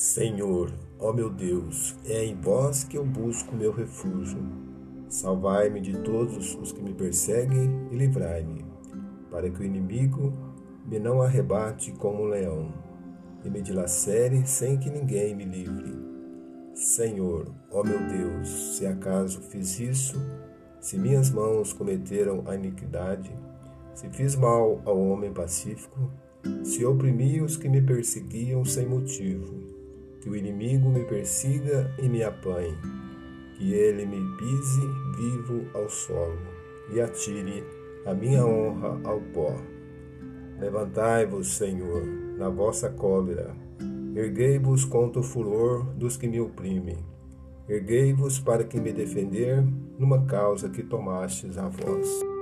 Senhor, ó meu Deus, é em vós que eu busco meu refúgio. Salvai-me de todos os que me perseguem e livrai-me, para que o inimigo me não arrebate como um leão e me dilacere sem que ninguém me livre. Senhor, ó meu Deus, se acaso fiz isso, se minhas mãos cometeram a iniquidade, se fiz mal ao homem pacífico, se oprimi os que me perseguiam sem motivo, que o inimigo me persiga e me apanhe, que ele me pise vivo ao solo e atire a minha honra ao pó. Levantai-vos, Senhor, na vossa cólera, erguei-vos contra o furor dos que me oprimem, erguei-vos para que me defender numa causa que tomastes a vós.